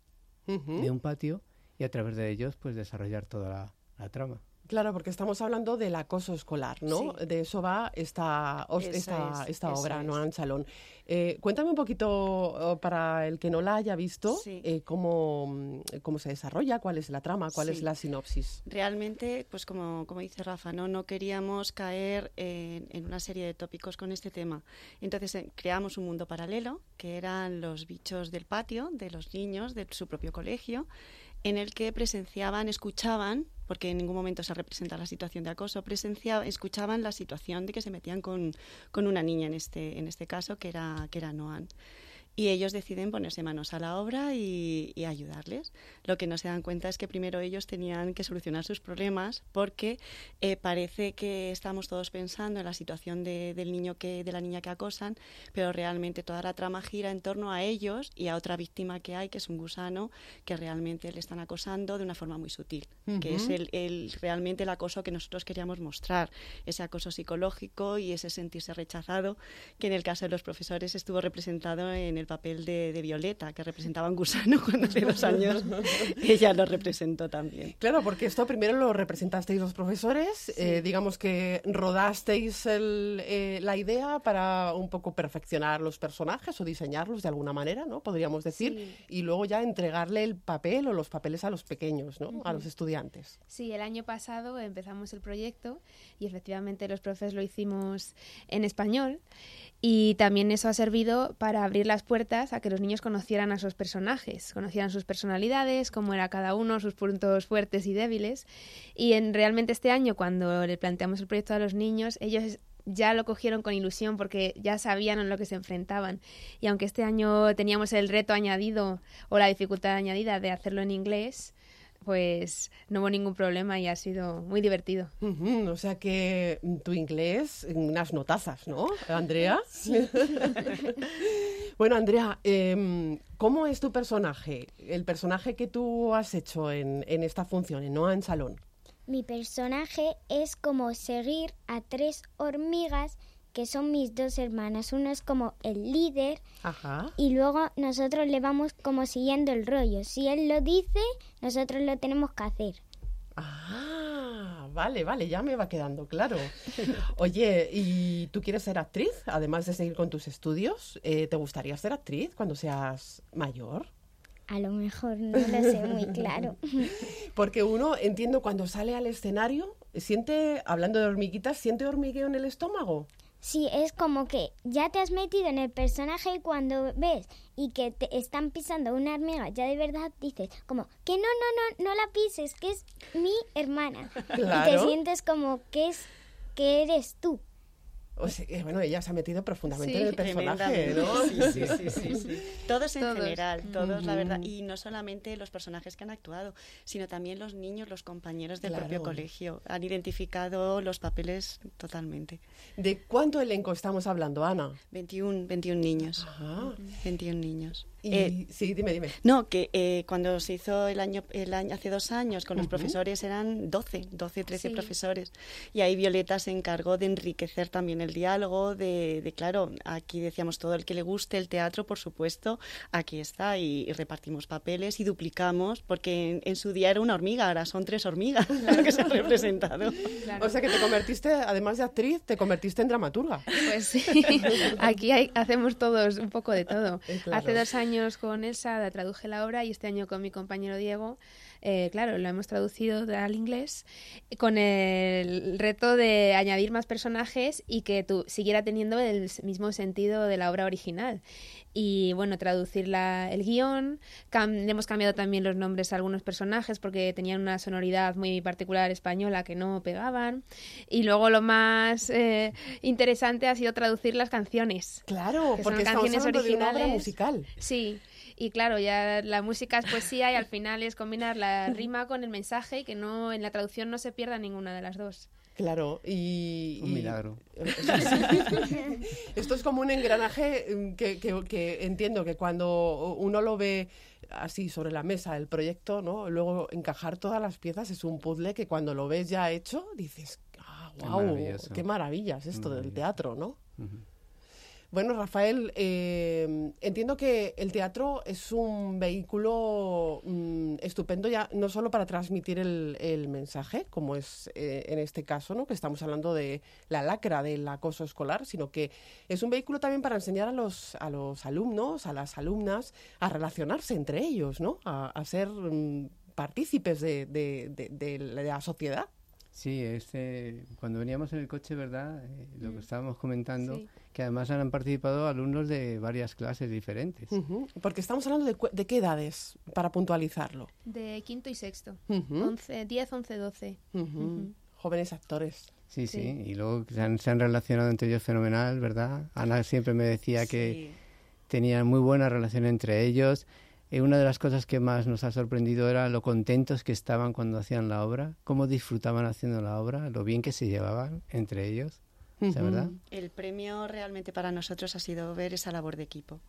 de un patio y a través de ellos, pues desarrollar toda la, la trama. Claro, porque estamos hablando del acoso escolar, ¿no? Sí. De eso va esta, os- esta, es, esta obra, es. Noam Salón. Eh, cuéntame un poquito, oh, para el que no la haya visto, Sí. eh, cómo, cómo se desarrolla, cuál es la trama, cuál es la sinopsis. Realmente, pues como, como dice Rafa, ¿no? no queríamos caer en, en una serie de tópicos con este tema. Entonces eh, creamos un mundo paralelo, que eran los bichos del patio, de los niños, de su propio colegio, en el que presenciaban, escuchaban, porque en ningún momento se representa la situación de acoso, escuchaban la situación de que se metían con, con una niña en este, en este caso, que era, que era Noan. Y ellos deciden ponerse manos a la obra y, y ayudarles. Lo que no se dan cuenta es que primero ellos tenían que solucionar sus problemas porque eh, parece que estamos todos pensando en la situación de- del niño que, de la niña que acosan, pero realmente toda la trama gira en torno a ellos y a otra víctima que hay, que es un gusano, que realmente le están acosando de una forma muy sutil, que es el, el- realmente el acoso que nosotros queríamos mostrar, ese acoso psicológico y ese sentirse rechazado, que en el caso de los profesores estuvo representado en el papel de, de Violeta, que representaba un gusano cuando hace dos años ella lo representó también. Claro, porque esto primero lo representasteis los profesores, eh, digamos que rodasteis el, eh, la idea para un poco perfeccionar los personajes o diseñarlos de alguna manera, ¿no? Podríamos decir, Sí. y luego ya entregarle el papel o los papeles a los pequeños, ¿no? A los estudiantes. Sí, el año pasado empezamos el proyecto y efectivamente los profes lo hicimos en español y también eso ha servido para abrir las puertas a que los niños conocieran a sus personajes, conocieran sus personalidades, cómo era cada uno, sus puntos fuertes y débiles. Y en realmente este año cuando le planteamos el proyecto a los niños, ellos ya lo cogieron con ilusión porque ya sabían en lo que se enfrentaban. Y aunque este año teníamos el reto añadido o la dificultad añadida de hacerlo en inglés, pues no hubo ningún problema y ha sido muy divertido. O sea que tu inglés, unas notazas, ¿no, Andrea? bueno, Andrea, em, ¿cómo es tu personaje? El personaje que tú has hecho en, en esta función, en Noa en Salón. Mi personaje es como seguir a tres hormigas que son mis dos hermanas. Uno es como el líder Ajá. y luego nosotros le vamos como siguiendo el rollo. Si él lo dice, nosotros lo tenemos que hacer. Ah, vale, vale, ya me va quedando claro. Oye, ¿y tú quieres ser actriz? Además de seguir con tus estudios, eh, ¿te gustaría ser actriz cuando seas mayor? A lo mejor no lo sé muy claro. Porque uno, entiendo, cuando sale al escenario, siente, hablando de hormiguitas, ¿siente hormigueo en el estómago? Sí, es como que ya te has metido en el personaje y cuando ves y que te están pisando una hormiga, ya de verdad dices como que no, no, no, no la pises, que es mi hermana. Y te sientes como que es que eres tú. O sea, que, bueno, ella se ha metido profundamente en el personaje. ¿no? Sí, sí, sí, sí, sí. Todos en Todos. general, todos, la verdad. Y no solamente los personajes que han actuado, sino también los niños, los compañeros del Claro. propio colegio. Han identificado los papeles totalmente. ¿De cuánto elenco estamos hablando, Ana? 21, 21 niños. Ajá. 21 niños. Y, Eh, sí, dime, dime. no, que eh, cuando se hizo el año, el año hace dos años con los Ujú. profesores eran 12, 12, 13 Sí. profesores. Y ahí Violeta se encargó de enriquecer también el diálogo de, de, claro, aquí decíamos todo el que le guste el teatro, por supuesto, aquí está y, y repartimos papeles y duplicamos, porque en, en su día era una hormiga, ahora son tres hormigas lo que se han representado. O sea que te convertiste, además de actriz, te convertiste en dramaturga. Pues sí, aquí hay- hacemos todos un poco de todo. Claro. Hace dos años con Elsa la traduje la obra y este año con mi compañero Diego, eh, claro, lo hemos traducido al inglés con el reto de añadir más personajes y que tu, siguiera teniendo el mismo sentido de la obra original. Y bueno, traducir la- el guion, cam- le hemos cambiado también los nombres a algunos personajes porque tenían una sonoridad muy particular española que no pegaban. Y luego lo más eh, interesante ha sido traducir las canciones. Claro, que porque son canciones hablando de una obra originales. musical. Sí. Y claro, ya la música es poesía y al final es combinar la rima con el mensaje y que no en la traducción no se pierda ninguna de las dos. Claro, y... Un y- milagro. Esto es como un engranaje mm, que, que- que entiendo que cuando uno lo ve así sobre la mesa, el proyecto, ¿no? Luego encajar todas las piezas es un puzzle que cuando lo ves ya hecho dices, ah, Qué wow, maravilloso. qué maravilla es esto del teatro, ¿no? Bueno, Rafael, eh, entiendo que el teatro es un vehículo mm, estupendo ya no solo para transmitir el, mensaje, como es eh, en este caso, ¿no? que estamos hablando de la lacra del acoso escolar, sino que es un vehículo también para enseñar a los, a los alumnos, a las alumnas, a relacionarse entre ellos, ¿no? a, ser mm, partícipes de la sociedad. Sí, este, cuando veníamos en el coche, ¿verdad? Eh, lo que Mm. estábamos comentando, Sí. que además han participado alumnos de varias clases diferentes. Porque estamos hablando de, cu- de qué edades, para puntualizarlo. De quinto y sexto. 11, 10, 11, 12. ujú. Ujú. Jóvenes actores. Sí, sí, Sí. y luego se han, se han relacionado entre ellos fenomenal, ¿verdad? Ana siempre me decía que tenían muy buena relación entre ellos. Eh, una de las cosas que más nos ha sorprendido era lo contentos que estaban cuando hacían la obra, cómo disfrutaban haciendo la obra, lo bien que se llevaban entre ellos, sea, ¿verdad? El premio realmente para nosotros ha sido ver esa labor de equipo.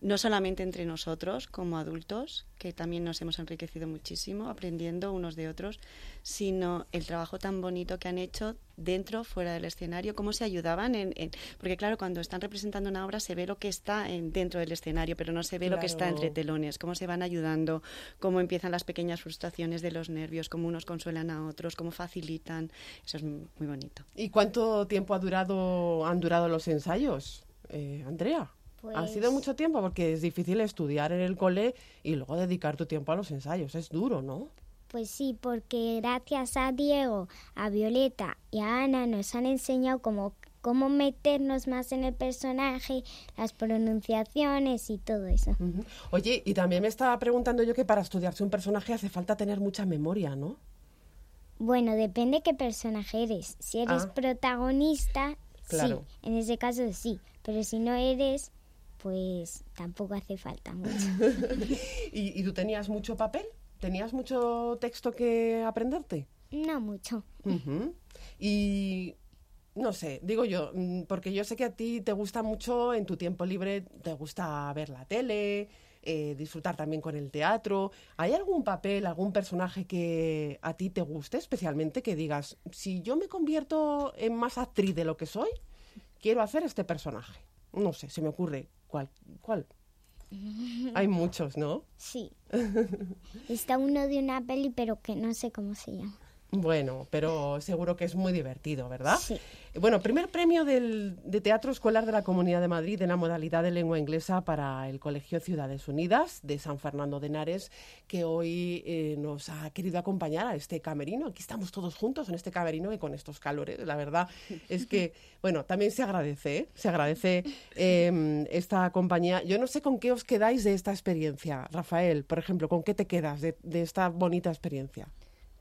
No solamente entre nosotros como adultos, que también nos hemos enriquecido muchísimo aprendiendo unos de otros, sino el trabajo tan bonito que han hecho dentro, fuera del escenario, cómo se ayudaban en, en- porque claro, cuando están representando una obra se ve lo que está en- dentro del escenario, pero no se ve lo que está entre telones, cómo se van ayudando, cómo empiezan las pequeñas frustraciones de los nervios, cómo unos consuelan a otros, cómo facilitan. Eso es muy bonito. ¿Y cuánto tiempo ha durado, han durado los ensayos, eh, Andrea? ¿Ha Pues- sido mucho tiempo? Porque es difícil estudiar en el cole y luego dedicar tu tiempo a los ensayos. Es duro, ¿no? Pues sí, porque gracias a Diego, a Violeta y a Ana nos han enseñado cómo, cómo meternos más en el personaje, las pronunciaciones y todo eso. Ujú. Oye, y también me estaba preguntando yo que para estudiarse un personaje hace falta tener mucha memoria, ¿no? Bueno, depende qué personaje eres. Si eres Ah. protagonista, Claro. sí, en ese caso sí, pero si no eres, pues tampoco hace falta mucho. ¿Y, y tú tenías mucho papel? ¿Tenías mucho texto que aprenderte? no mucho. Y no sé, digo yo, mm, porque yo sé que a ti te gusta mucho en tu tiempo libre, te gusta ver la tele, eh, disfrutar también con el teatro. ¿Hay algún papel, algún personaje que a ti te guste especialmente que digas, si yo me convierto en más actriz de lo que soy, quiero hacer este personaje? No sé, se me ocurre cuál. cuál? Hay muchos, ¿no? Sí. Está uno de una peli, pero que no sé cómo se llama. Bueno, pero seguro que es muy divertido, ¿verdad? Sí. Bueno, primer premio del, de Teatro Escolar de la Comunidad de Madrid en la modalidad de lengua inglesa para el Colegio Ciudades Unidas de San Fernando de Henares, que hoy eh, nos ha querido acompañar a este camerino. Aquí estamos todos juntos en este camerino y con estos calores. La verdad es que, bueno, también se agradece, ¿eh? se agradece eh, esta compañía. Yo no sé con qué os quedáis de esta experiencia, Rafael, por ejemplo, ¿con qué te quedas de, de esta bonita experiencia?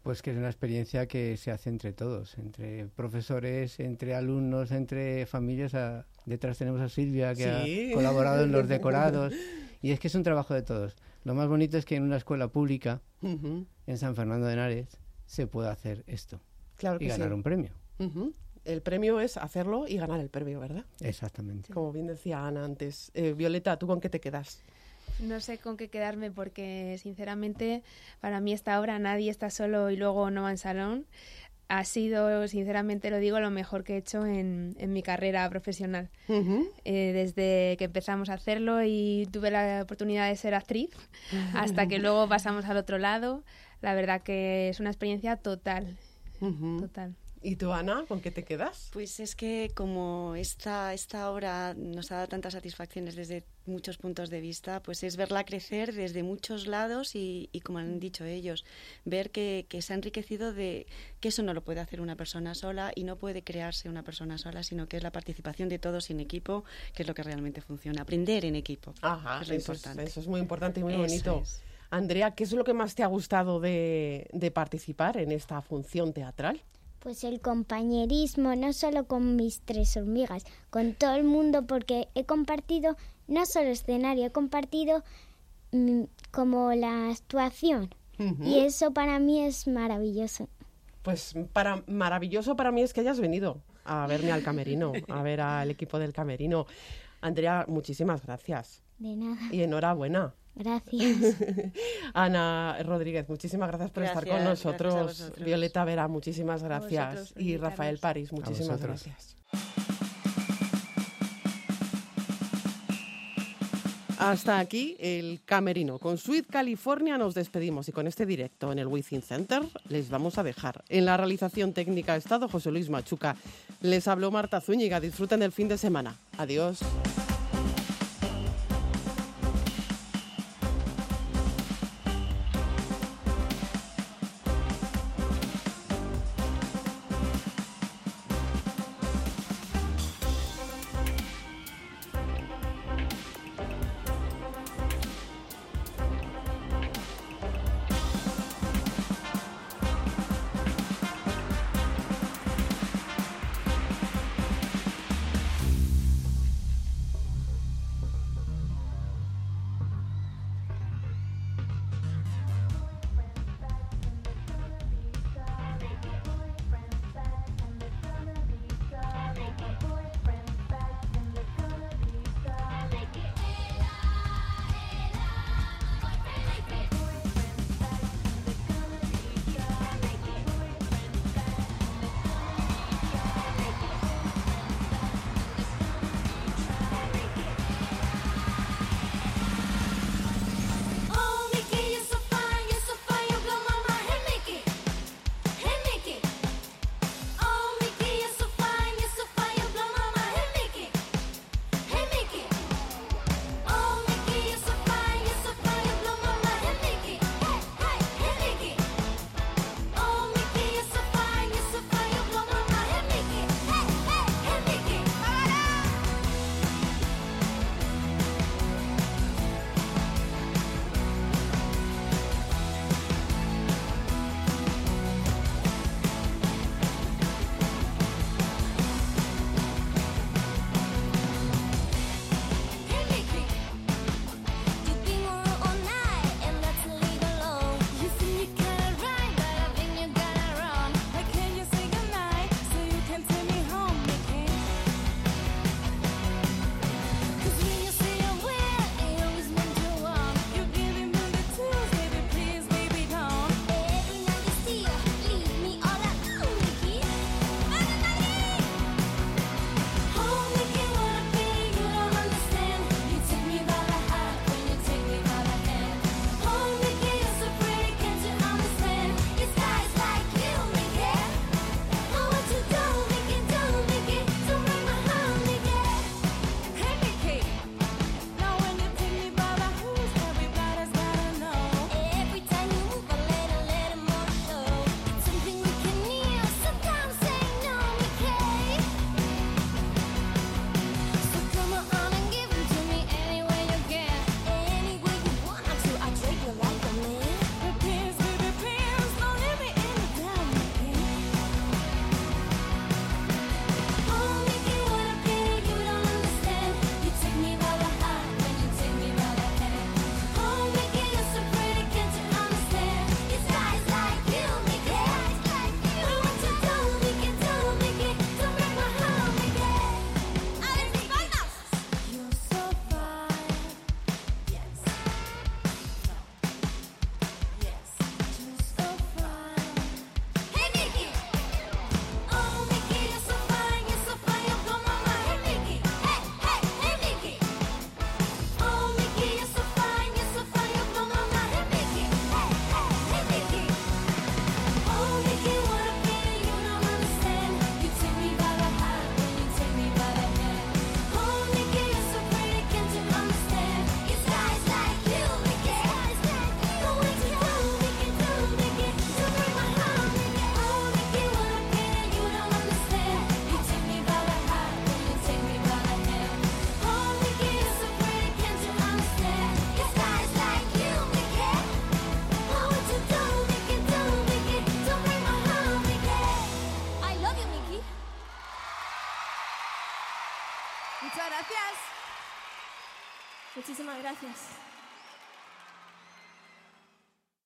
Pues que es una experiencia que se hace entre todos, entre profesores, entre alumnos, entre familias. A- Detrás tenemos a Silvia, que Sí. ha colaborado en los decorados. Y es que es un trabajo de todos. Lo más bonito es que en una escuela pública, en San Fernando de Henares, se puede hacer esto Claro y que sí. ganar un premio. El premio es hacerlo y ganar el premio, ¿verdad? Exactamente. Como bien decía Ana antes. Eh, Violeta, ¿tú con qué te quedas? No sé con qué quedarme porque, sinceramente, para mí esta obra Nadie está solo y luego no va en salón ha sido, sinceramente lo digo, lo mejor que he hecho en, en mi carrera profesional. Eh, desde que empezamos a hacerlo y tuve la oportunidad de ser actriz, hasta que luego pasamos al otro lado, la verdad que es una experiencia total, total. ¿Y tú, Ana, con qué te quedas? Pues es que como esta, esta obra nos ha dado tantas satisfacciones desde muchos puntos de vista, pues es verla crecer desde muchos lados y, y como han dicho ellos, ver que, que se ha enriquecido de que eso no lo puede hacer una persona sola y no puede crearse una persona sola, sino que es la participación de todos en equipo, que es lo que realmente funciona. Aprender en equipo Ajá, es lo eso, importante. Es, eso es muy importante y muy Eso bonito. es. Andrea, ¿qué es lo que más te ha gustado de, de participar en esta función teatral? Pues el compañerismo, no solo con mis tres hormigas, con todo el mundo, porque he compartido no solo escenario, he compartido mm, como la actuación. Y eso para mí es maravilloso. Pues para maravilloso para mí es que hayas venido a verme al camerino, a ver al equipo del camerino. Andrea, muchísimas gracias De nada. y enhorabuena. Gracias. Ana Rodríguez, muchísimas gracias por estar con Gracias, gracias a nosotros. Violeta Vera, muchísimas gracias. vosotros Y Rafael. París, muchísimas gracias. Hasta aquí el camerino. Con Sweet California nos despedimos y con este directo en el Within Center les vamos a dejar. En la realización técnica ha estado José Luis Machuca. Les habló Marta Zúñiga. Disfruten del fin de semana. Adiós.